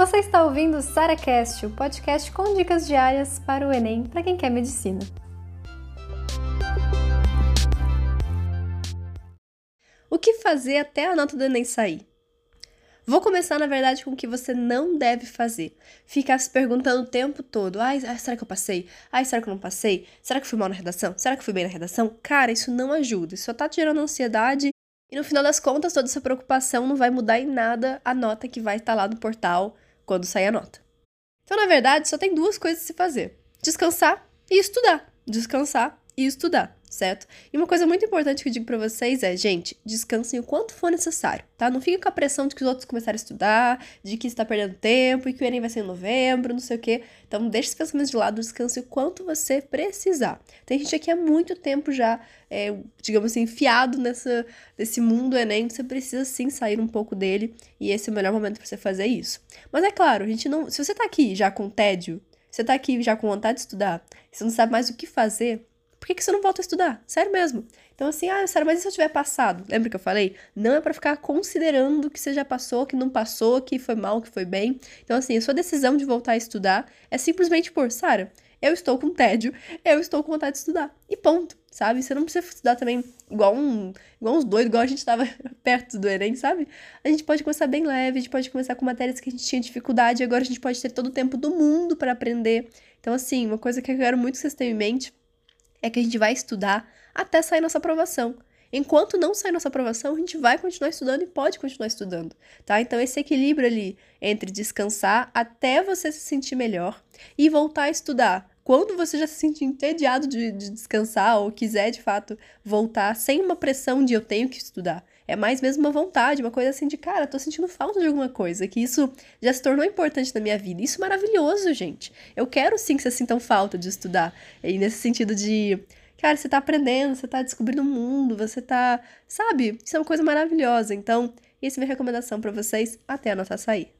Você está ouvindo o SaraCast, o podcast com dicas diárias para o Enem para quem quer medicina. O que fazer até a nota do Enem sair? Vou começar, na verdade, com o que você não deve fazer. Ficar se perguntando o tempo todo: ai, será que eu passei? Ai, será que eu não passei? Será que fui mal na redação? Será que fui bem na redação? Cara, isso não ajuda. Isso só tá tirando ansiedade e no final das contas, toda essa preocupação não vai mudar em nada a nota que vai estar lá no portal quando sair a nota. Então, na verdade, só tem duas coisas a se fazer: descansar e estudar. Descansar e estudar, certo? E uma coisa muito importante que eu digo para vocês é, gente, descansem o quanto for necessário, tá? Não fique com a pressão de que os outros começaram a estudar, de que está perdendo tempo e que o Enem vai ser em novembro, não sei o quê. Então, deixe esses pensamentos de lado, descanse o quanto você precisar. Tem gente aqui há muito tempo já, é, digamos assim, enfiado nessa, nesse mundo Enem, você precisa sim sair um pouco dele e esse é o melhor momento para você fazer isso. Mas é claro, a gente não, se você tá aqui já com tédio, você tá aqui já com vontade de estudar, você não sabe mais o que fazer, por que, que você não volta a estudar? Sério mesmo. Então, assim, ah, sério, mas e se eu tiver passado? Lembra que eu falei? Não é para ficar considerando que você já passou, que não passou, que foi mal, que foi bem. Então, assim, a sua decisão de voltar a estudar é simplesmente por, Sara, eu estou com tédio, eu estou com vontade de estudar. E ponto, sabe? Você não precisa estudar também igual, um, igual uns doidos, igual a gente estava perto do Enem, sabe? A gente pode começar bem leve, a gente pode começar com matérias que a gente tinha dificuldade, agora a gente pode ter todo o tempo do mundo para aprender. Então, assim, uma coisa que eu quero muito que vocês tenham em mente é que a gente vai estudar até sair nossa aprovação. Enquanto não sair nossa aprovação, a gente vai continuar estudando e pode continuar estudando, tá? Então esse equilíbrio ali entre descansar até você se sentir melhor e voltar a estudar quando você já se sentir entediado de, de descansar ou quiser de fato voltar sem uma pressão de eu tenho que estudar. É mais mesmo uma vontade, uma coisa assim de, cara, tô sentindo falta de alguma coisa, que isso já se tornou importante na minha vida. Isso é maravilhoso, gente. Eu quero sim que vocês sintam falta de estudar. E nesse sentido de, cara, você tá aprendendo, você tá descobrindo o mundo, você tá, sabe? Isso é uma coisa maravilhosa. Então, essa é a minha recomendação para vocês até a nota sair.